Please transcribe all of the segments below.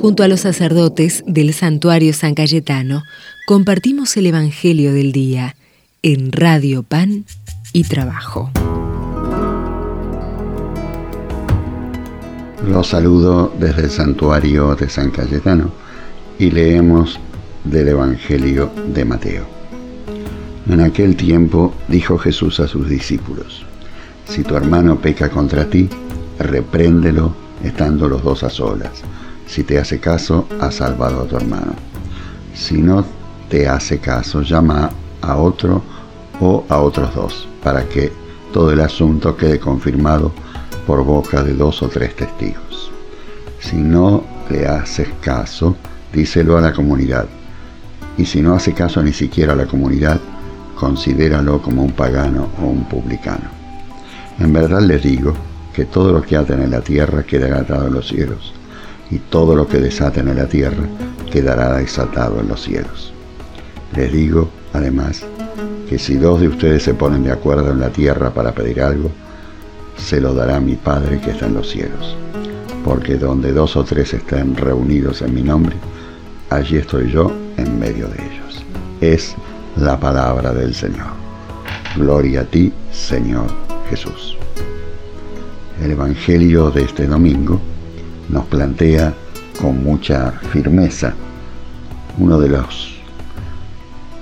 Junto a los sacerdotes del santuario San Cayetano, compartimos el Evangelio del Día en Radio Pan y Trabajo. Los saludo desde el santuario de San Cayetano y leemos del Evangelio de Mateo. En aquel tiempo dijo Jesús a sus discípulos, Si tu hermano peca contra ti, repréndelo estando los dos a solas si te hace caso, has salvado a tu hermano. Si no te hace caso, llama a otro o a otros dos, para que todo el asunto quede confirmado por boca de dos o tres testigos. Si no le haces caso, díselo a la comunidad. Y si no hace caso ni siquiera a la comunidad, considéralo como un pagano o un publicano. En verdad les digo que todo lo que aten en la tierra quedará atado en los cielos, y todo lo que desaten en la tierra quedará desatado en los cielos. Les digo, además, que si dos de ustedes se ponen de acuerdo en la tierra para pedir algo, se lo dará mi Padre que está en los cielos. Porque donde dos o tres estén reunidos en mi nombre, allí estoy yo en medio de ellos. Es la palabra del Señor. Gloria a ti, Señor Jesús. El Evangelio de este domingo nos plantea con mucha firmeza uno de las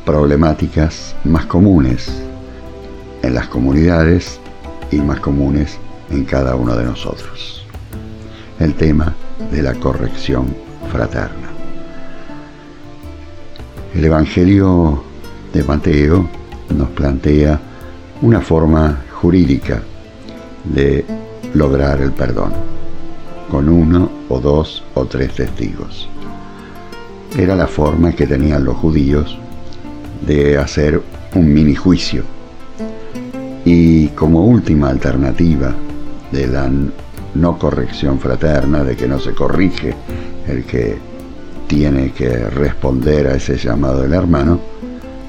problemáticas más comunes en las comunidades y más comunes en cada uno de nosotros. El tema de la corrección fraterna. El Evangelio de Mateo nos plantea una forma jurídica de lograr el perdón con uno o dos o tres testigos. Era la forma que tenían los judíos de hacer un mini juicio. Y como última alternativa de la no corrección fraterna, de que no se corrige el que tiene que responder a ese llamado del hermano,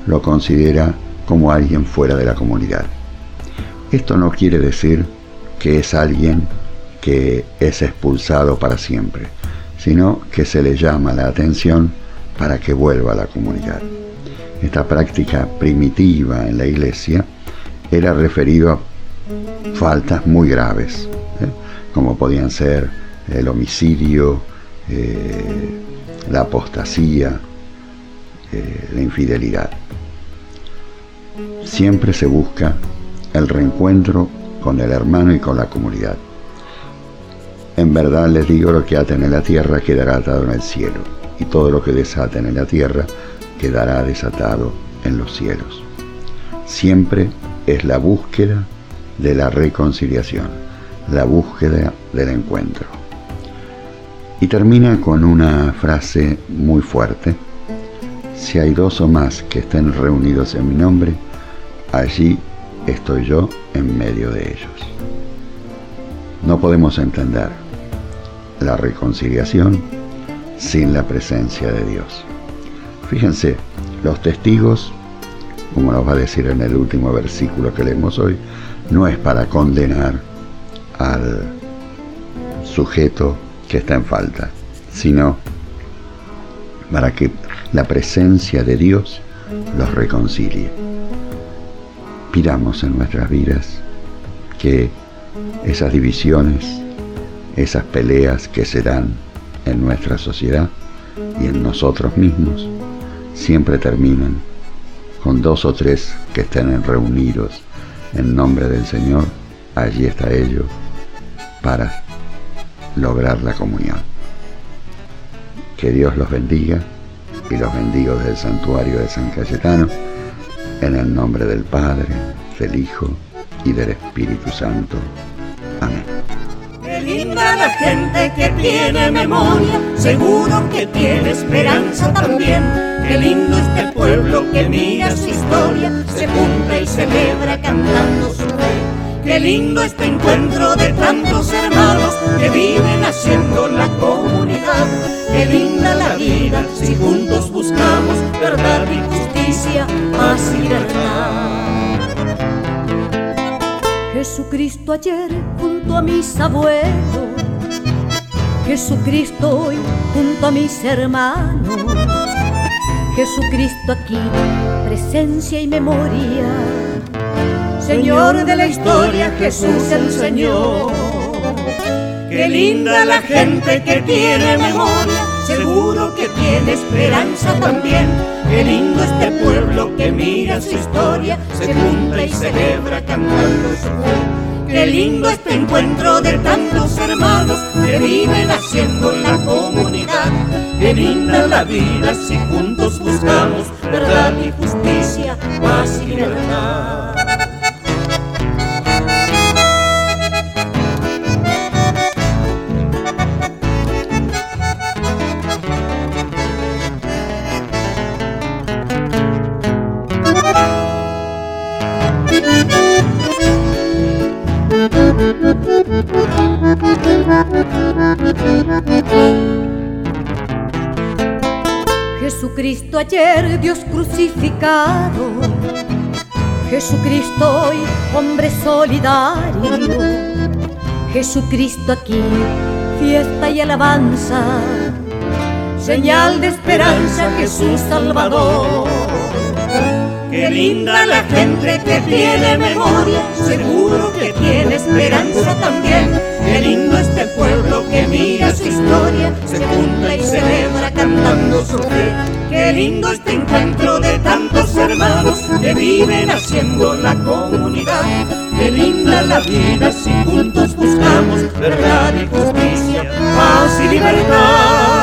lo considera como alguien fuera de la comunidad. Esto no quiere decir que es alguien que es expulsado para siempre, sino que se le llama la atención para que vuelva a la comunidad. Esta práctica primitiva en la iglesia era referido a faltas muy graves, ¿eh? como podían ser el homicidio, eh, la apostasía, eh, la infidelidad. Siempre se busca el reencuentro con el hermano y con la comunidad. En verdad les digo, lo que aten en la tierra quedará atado en el cielo, y todo lo que desaten en la tierra quedará desatado en los cielos. Siempre es la búsqueda de la reconciliación, la búsqueda del encuentro. Y termina con una frase muy fuerte. Si hay dos o más que estén reunidos en mi nombre, allí estoy yo en medio de ellos. No podemos entender la reconciliación sin la presencia de Dios. Fíjense, los testigos, como nos va a decir en el último versículo que leemos hoy, no es para condenar al sujeto que está en falta, sino para que la presencia de Dios los reconcilie. Pidamos en nuestras vidas que esas divisiones, esas peleas que se dan en nuestra sociedad y en nosotros mismos siempre terminan con dos o tres que estén reunidos en nombre del Señor, allí está ello para lograr la comunión. Que Dios los bendiga y los bendigo desde el santuario de San Cayetano, en el nombre del Padre, del Hijo y del Espíritu Santo. Amén linda la gente que tiene memoria, seguro que tiene esperanza también. Qué lindo este pueblo que mira su historia, se junta y celebra cantando su fe. Qué lindo este encuentro de tantos hermanos que viven haciendo la comunidad. Qué linda la vida si juntos buscamos verdad y Ayer junto a mis abuelos, Jesucristo hoy junto a mis hermanos. Jesucristo aquí, presencia y memoria. Señor de la historia, Jesús el Señor. Qué linda la gente que tiene memoria, seguro que tiene esperanza también. Qué lindo este pueblo que mira su historia, se junta y celebra cantando su fe. Qué lindo este encuentro de tantos hermanos que viven haciendo la comunidad. Qué linda la vida si juntos buscamos verdad y justicia, paz y libertad. Jesucristo ayer, Dios crucificado. Jesucristo hoy, hombre solidario. Jesucristo aquí, fiesta y alabanza. Señal de esperanza, Jesús Salvador. Qué linda la gente que tiene memoria, seguro que tiene esperanza también. Lindo este encuentro de tantos hermanos que viven haciendo la comunidad. Qué linda la vida si juntos buscamos verdad y justicia, paz y libertad.